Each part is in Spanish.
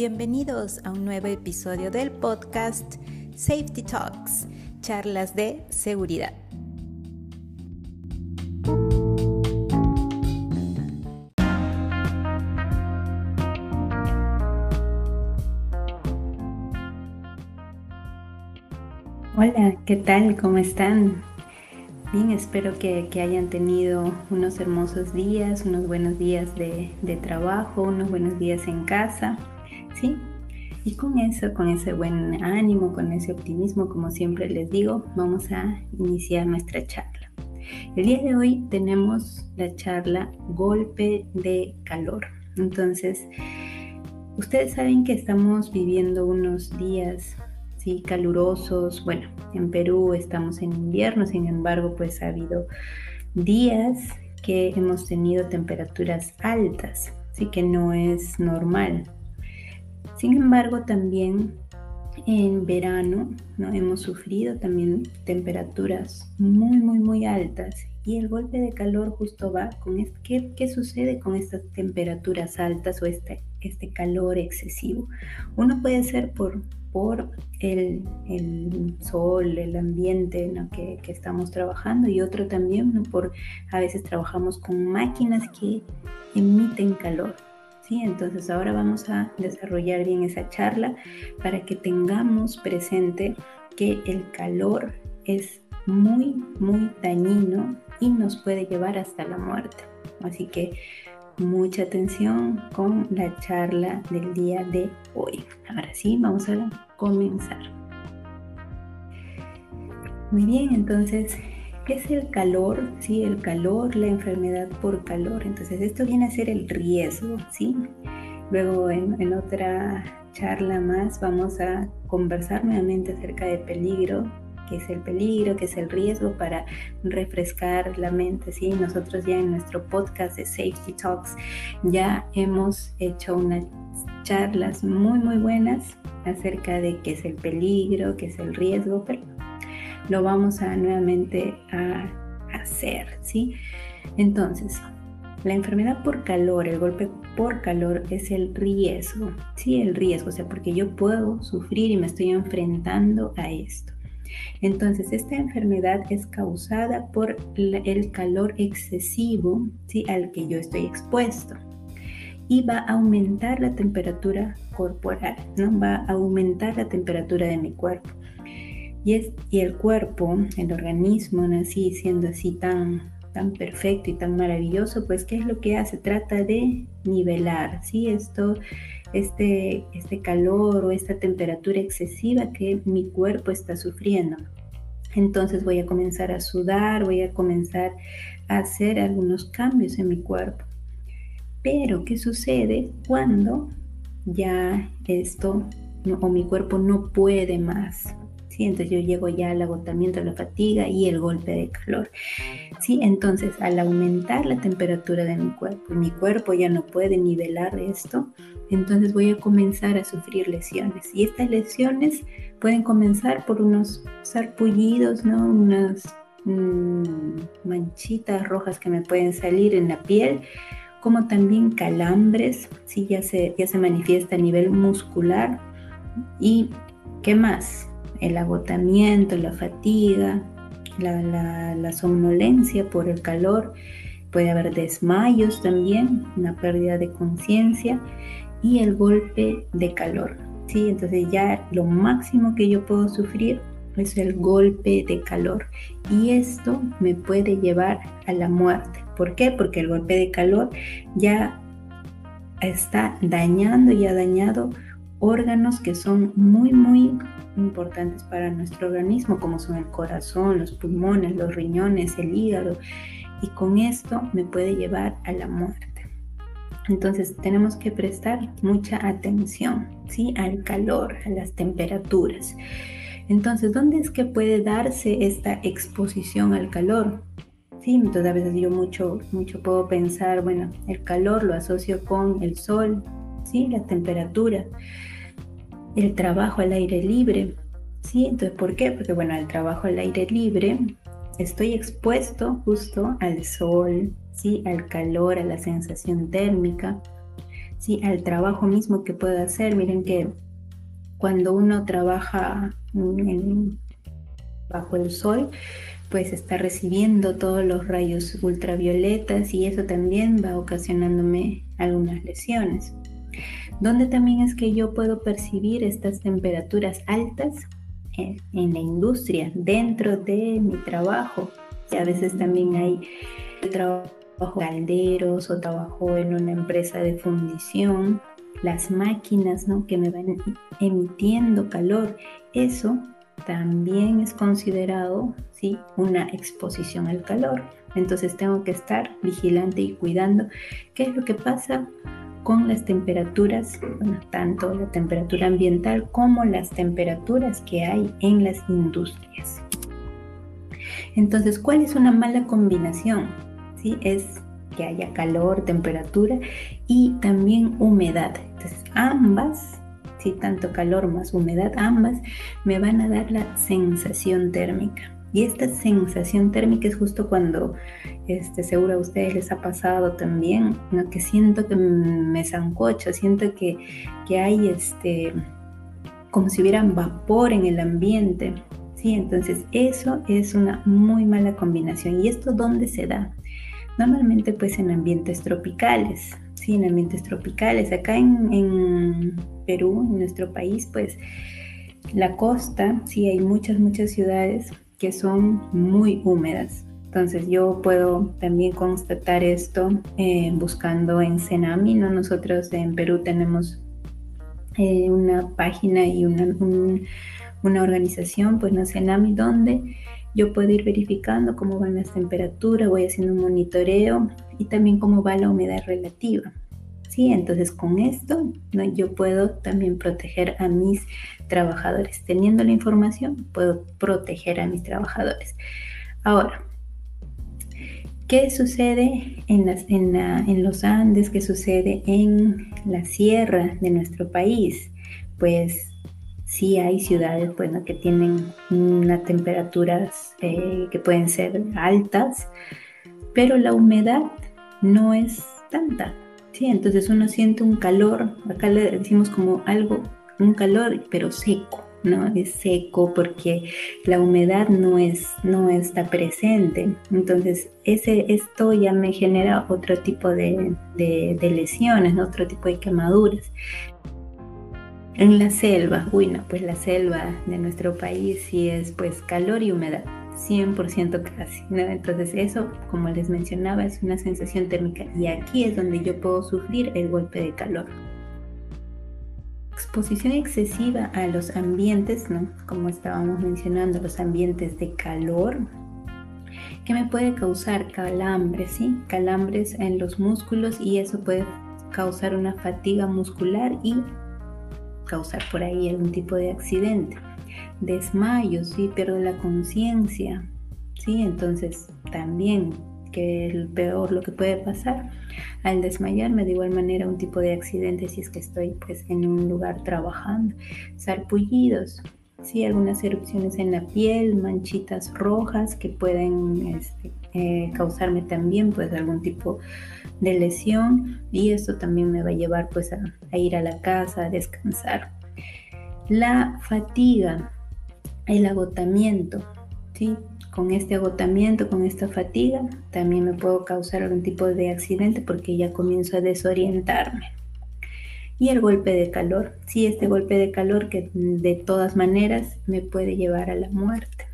Bienvenidos a un nuevo episodio del podcast Safety Talks, charlas de seguridad. Hola, ¿qué tal? ¿Cómo están? Bien, espero que, hayan tenido unos hermosos días, unos buenos días de, trabajo, unos buenos días en casa, ¿sí? Y con eso, con ese buen ánimo, con ese optimismo, como siempre les digo, vamos a iniciar nuestra charla. El día de hoy tenemos la charla golpe de calor. Entonces, ustedes saben que estamos viviendo unos días ¿sí? calurosos. Bueno, en Perú estamos en invierno, sin embargo, pues ha habido días que hemos tenido temperaturas altas, sí que no es normal. Sin embargo, también en verano ¿no? hemos sufrido también temperaturas muy, muy, muy altas. Y el golpe de calor justo va con ¿qué, qué sucede con estas temperaturas altas o este, este calor excesivo. Uno puede ser por por el, sol, el ambiente en el que, estamos trabajando y otro también por a veces trabajamos con máquinas que emiten calor. Entonces ahora vamos a desarrollar bien esa charla para que tengamos presente que el calor es muy, muy dañino y nos puede llevar hasta la muerte. Así que mucha atención con la charla del día de hoy. Ahora sí, vamos a comenzar. Muy bien, entonces, ¿qué es el calor? Sí, el calor, la enfermedad por calor. Entonces, esto viene a ser el riesgo, ¿sí? Luego, en, otra charla más, vamos a conversar nuevamente acerca de peligro qué es el peligro, qué es el riesgo para refrescar la mente. ¿sí? Nosotros ya en nuestro podcast de Safety Talks ya hemos hecho unas charlas muy muy buenas acerca de qué es el peligro, qué es el riesgo, pero lo vamos a nuevamente a hacer, ¿sí? Entonces, la enfermedad por calor, el golpe por calor es el riesgo, ¿sí? El riesgo, o sea, porque yo puedo sufrir y me estoy enfrentando a esto. Entonces, esta enfermedad es causada por el calor excesivo ¿sí? al que yo estoy expuesto y va a aumentar la temperatura corporal, ¿no? va a aumentar la temperatura de mi cuerpo. Y, el cuerpo, el organismo, así siendo así tan, tan perfecto y tan maravilloso, pues ¿qué es lo que hace? Trata de nivelar, ¿sí? Esto este, este calor o esta temperatura excesiva que mi cuerpo está sufriendo. Entonces voy a comenzar a sudar, voy a comenzar a hacer algunos cambios en mi cuerpo. Pero, ¿qué sucede cuando ya esto o mi cuerpo no puede más? Entonces yo llego ya al agotamiento, la fatiga y el golpe de calor. ¿Sí? Entonces, al aumentar la temperatura de mi cuerpo, mi cuerpo ya no puede nivelar esto, entonces voy a comenzar a sufrir lesiones. Y estas lesiones pueden comenzar por unos sarpullidos, ¿no? unas mm, manchitas rojas que me pueden salir en la piel, como también calambres, ¿sí? ya, se, ya se manifiesta a nivel muscular. ¿Y qué más? El agotamiento, la fatiga, la, somnolencia por el calor. Puede haber desmayos también, una pérdida de conciencia y el golpe de calor. ¿sí? Entonces ya lo máximo que yo puedo sufrir es el golpe de calor y esto me puede llevar a la muerte. ¿Por qué? Porque el golpe de calor ya está dañando y ha dañado órganos que son muy muy importantes para nuestro organismo como son el corazón, los pulmones, los riñones, el hígado y con esto me puede llevar a la muerte. Entonces tenemos que prestar mucha atención ¿sí? al calor, a las temperaturas. Entonces, ¿dónde es que puede darse esta exposición al calor? Sí, entonces veces yo mucho, mucho puedo pensar, bueno, el calor lo asocio con el sol, ¿sí? la temperatura, el trabajo al aire libre. ¿sí? Entonces, ¿por qué? Porque bueno, el trabajo al aire libre estoy expuesto justo al sol, ¿sí? al calor, a la sensación térmica. ¿sí? al trabajo mismo que puede hacer. Miren que cuando uno trabaja bajo el sol, pues está recibiendo todos los rayos ultravioletas y eso también va ocasionándome algunas lesiones. ¿Dónde también es que yo puedo percibir estas temperaturas altas? En, la industria, dentro de mi trabajo. Y a veces también hay trabajo calderos o trabajo en una empresa de fundición, las máquinas ¿no? que me van emitiendo calor, eso también es considerado ¿sí? una exposición al calor. Entonces tengo que estar vigilante y cuidando qué es lo que pasa con las temperaturas, tanto la temperatura ambiental como las temperaturas que hay en las industrias. Entonces, ¿cuál es una mala combinación? ¿Sí? Es que haya calor, temperatura y también humedad. Ambas, si tanto calor más humedad, ambas me van a dar la sensación térmica. Y esta sensación térmica es justo cuando, este, seguro a ustedes les ha pasado también, ¿no? que siento que me zancocho, siento que, que hay este, como si hubiera vapor en el ambiente. ¿sí? Entonces eso es una muy mala combinación. ¿Y esto dónde se da? Normalmente pues en ambientes tropicales, sí, en ambientes tropicales. Acá en, en Perú, en nuestro país, pues la costa, sí, hay muchas, muchas ciudades que son muy húmedas. Entonces yo puedo también constatar esto eh, buscando en Cenami, ¿no? Nosotros en Perú tenemos eh, una página y una, una organización, pues no Cenami, donde yo puedo ir verificando cómo van las temperaturas, voy haciendo un monitoreo y también cómo va la humedad relativa. Entonces con esto yo puedo también proteger a mis trabajadores. Teniendo la información puedo proteger a mis trabajadores. Ahora, ¿qué sucede en los Andes? ¿Qué sucede en la sierra de nuestro país? Pues sí hay ciudades bueno, que tienen unas temperaturas eh, que pueden ser altas, pero la humedad no es tanta. Entonces uno siente un calor, acá le decimos como algo, un calor, pero seco, ¿no? Es seco porque la humedad no, es, no está presente. Entonces, ese, esto ya me genera otro tipo de, lesiones, otro tipo de quemaduras. En la selva, uy, no, pues la selva de nuestro país sí es pues calor y humedad. 100% casi. Entonces eso, como les mencionaba, es una sensación térmica y aquí es donde yo puedo sufrir el golpe de calor. Exposición excesiva a los ambientes, ¿no? como estábamos mencionando, los ambientes de calor, que me puede causar calambres, ¿sí? calambres en los músculos y eso puede causar una fatiga muscular y causar por ahí algún tipo de accidente desmayo, ¿sí? pierdo la conciencia, ¿sí? Entonces también que el peor lo que puede pasar al desmayarme de igual manera un tipo de accidente si es que estoy pues en un lugar trabajando sarpullidos sí algunas erupciones en la piel manchitas rojas que pueden este, eh, causarme también pues algún tipo de lesión y esto también me va a llevar pues a ir a la casa a descansar la fatiga el agotamiento, ¿sí? Con este agotamiento, con esta fatiga, también me puedo causar algún tipo de accidente porque ya comienzo a desorientarme. Y el golpe de calor, sí, este golpe de calor que de todas maneras me puede llevar a la muerte.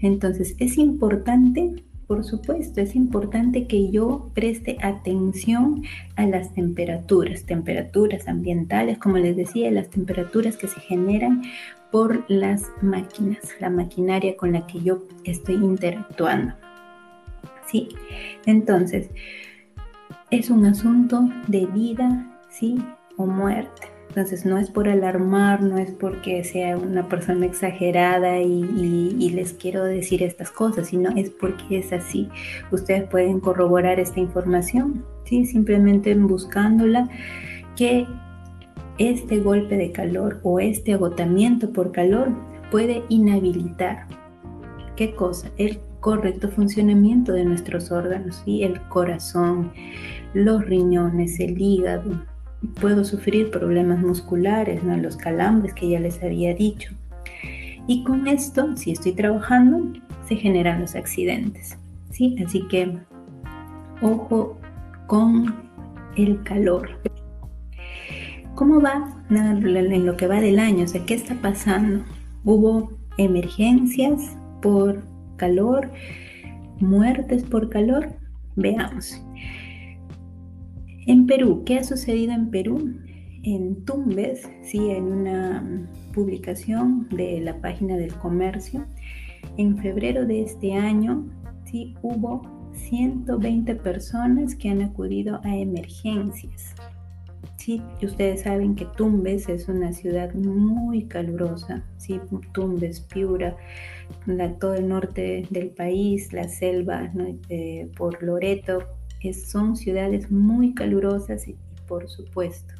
Entonces, es importante por supuesto, es importante que yo preste atención a las temperaturas, temperaturas ambientales, como les decía, las temperaturas que se generan por las máquinas, la maquinaria con la que yo estoy interactuando. ¿Sí? Entonces, es un asunto de vida, ¿sí? O muerte. Entonces no es por alarmar, no es porque sea una persona exagerada y, les quiero decir estas cosas, sino es porque es así. Ustedes pueden corroborar esta información, ¿sí? simplemente buscándola, que este golpe de calor o este agotamiento por calor puede inhabilitar. ¿Qué cosa? El correcto funcionamiento de nuestros órganos, y el corazón, los riñones, el hígado, puedo sufrir problemas musculares, ¿no? los calambres que ya les había dicho. Y con esto, si estoy trabajando, se generan los accidentes. ¿sí? Así que ojo con el calor. ¿Cómo va en lo que va del año? O sea, ¿qué está pasando? ¿Hubo emergencias por calor? ¿Muertes por calor? Veamos. En Perú, ¿qué ha sucedido en Perú? En Tumbes, sí, en una publicación de la página del comercio, en febrero de este año, sí, hubo 120 personas que han acudido a emergencias. Sí, ustedes saben que Tumbes es una ciudad muy calurosa, sí, Tumbes, Piura, todo el norte del país, la selva eh, por Loreto, son ciudades muy calurosas y, por supuesto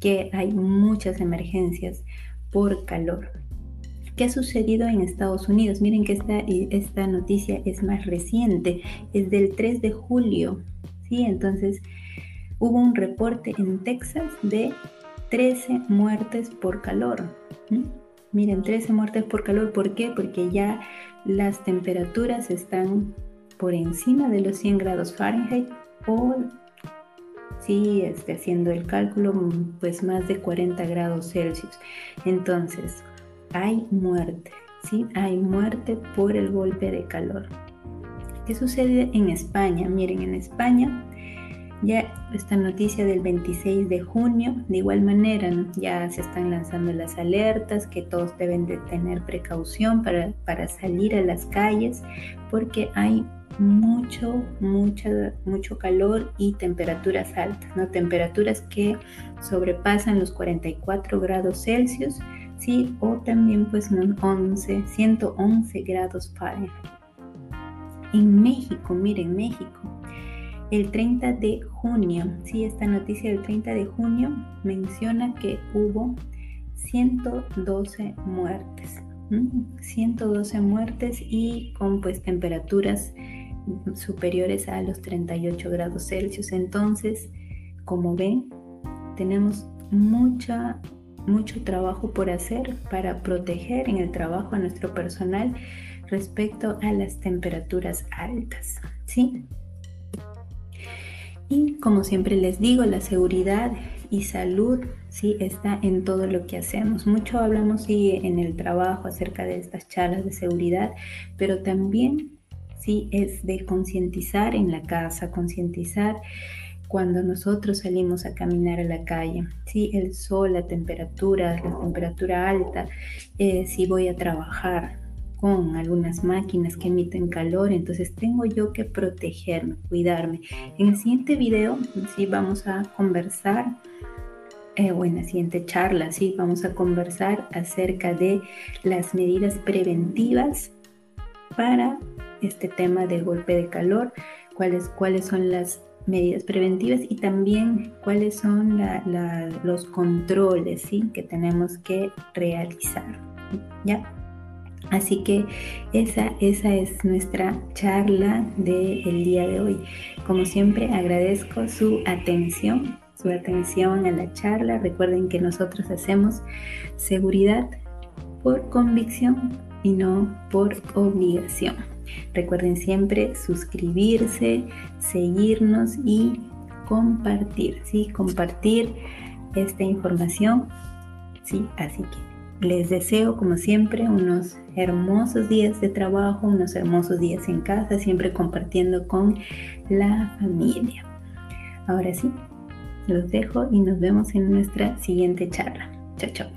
que hay muchas emergencias por calor. ¿Qué ha sucedido en Estados Unidos? Miren que esta, esta noticia es más reciente, es del 3 de julio. ¿sí? Entonces, hubo un reporte en Texas de 13 muertes por calor. Miren, 13 muertes por calor, ¿por qué? Porque ya las temperaturas están por encima de los 100 grados Fahrenheit o sí, este, haciendo el cálculo, pues más de 40 grados Celsius. Entonces, hay muerte, ¿sí? Hay muerte por el golpe de calor. ¿Qué sucede en España? Miren, en España ya esta noticia del 26 de junio, de igual manera, ya se están lanzando las alertas que todos deben de tener precaución para, para salir a las calles porque hay mucho, mucho, mucho calor y temperaturas altas, ¿no? Temperaturas que sobrepasan los 44 grados Celsius, ¿sí? O también pues 11, 111 grados Fahrenheit. En México, miren, México, el 30 de junio, sí, esta noticia del 30 de junio menciona que hubo 112 muertes. 112 muertes y con pues temperaturas superiores a los 38 grados Celsius. Entonces, como ven, tenemos mucha, mucho trabajo por hacer para proteger en el trabajo a nuestro personal respecto a las temperaturas altas. ¿sí? Y como siempre les digo, la seguridad y salud sí está en todo lo que hacemos. Mucho hablamos sí, en el trabajo acerca de estas charlas de seguridad, pero también ¿sí? Es de concientizar en la casa, concientizar cuando nosotros salimos a caminar a la calle, ¿sí? El sol, la temperatura, la temperatura alta, eh, si voy a trabajar con algunas máquinas que emiten calor, entonces tengo yo que protegerme, cuidarme. En el siguiente video, sí, vamos a conversar eh, o en la siguiente charla, sí, vamos a conversar acerca de las medidas preventivas para este tema de golpe de calor, cuáles, cuáles son las medidas preventivas y también cuáles son los controles ¿sí? que tenemos que realizar. ¿ya? Así que esa, esa es nuestra charla del día de hoy. Como siempre agradezco su atención, su atención a la charla. Recuerden que nosotros hacemos seguridad por convicción y no por obligación. Recuerden siempre suscribirse, seguirnos y compartir, ¿sí? Compartir esta información, ¿sí? Así que les deseo, como siempre, unos hermosos días de trabajo, unos hermosos días en casa, siempre compartiendo con la familia. Ahora sí, los dejo y nos vemos en nuestra siguiente charla. Chao, chao.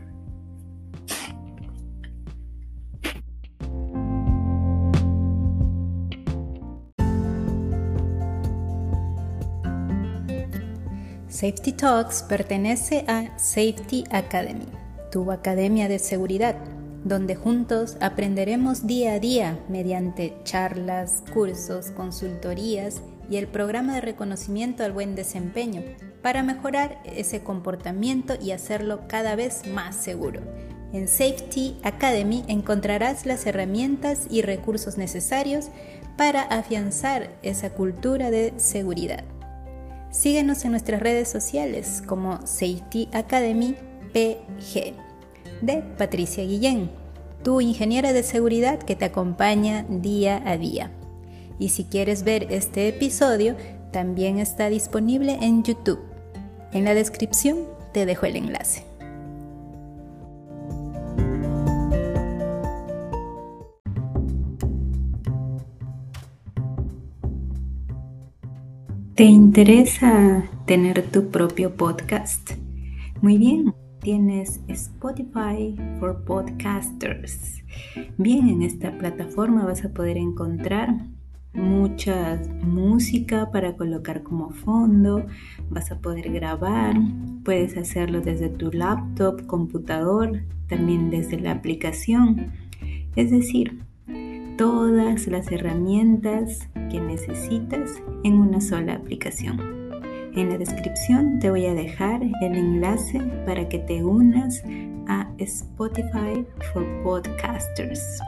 Safety Talks pertenece a Safety Academy, tu academia de seguridad, donde juntos aprenderemos día a día mediante charlas, cursos, consultorías y el programa de reconocimiento al buen desempeño para mejorar ese comportamiento y hacerlo cada vez más seguro. En Safety Academy encontrarás las herramientas y recursos necesarios para afianzar esa cultura de seguridad. Síguenos en nuestras redes sociales como Safety Academy PG de Patricia Guillén, tu ingeniera de seguridad que te acompaña día a día. Y si quieres ver este episodio, también está disponible en YouTube. En la descripción te dejo el enlace. ¿Te interesa tener tu propio podcast? Muy bien, tienes Spotify for Podcasters. Bien, en esta plataforma vas a poder encontrar mucha música para colocar como fondo, vas a poder grabar, puedes hacerlo desde tu laptop, computador, también desde la aplicación. Es decir, todas las herramientas que necesitas en una sola aplicación. En la descripción te voy a dejar el enlace para que te unas a Spotify for Podcasters.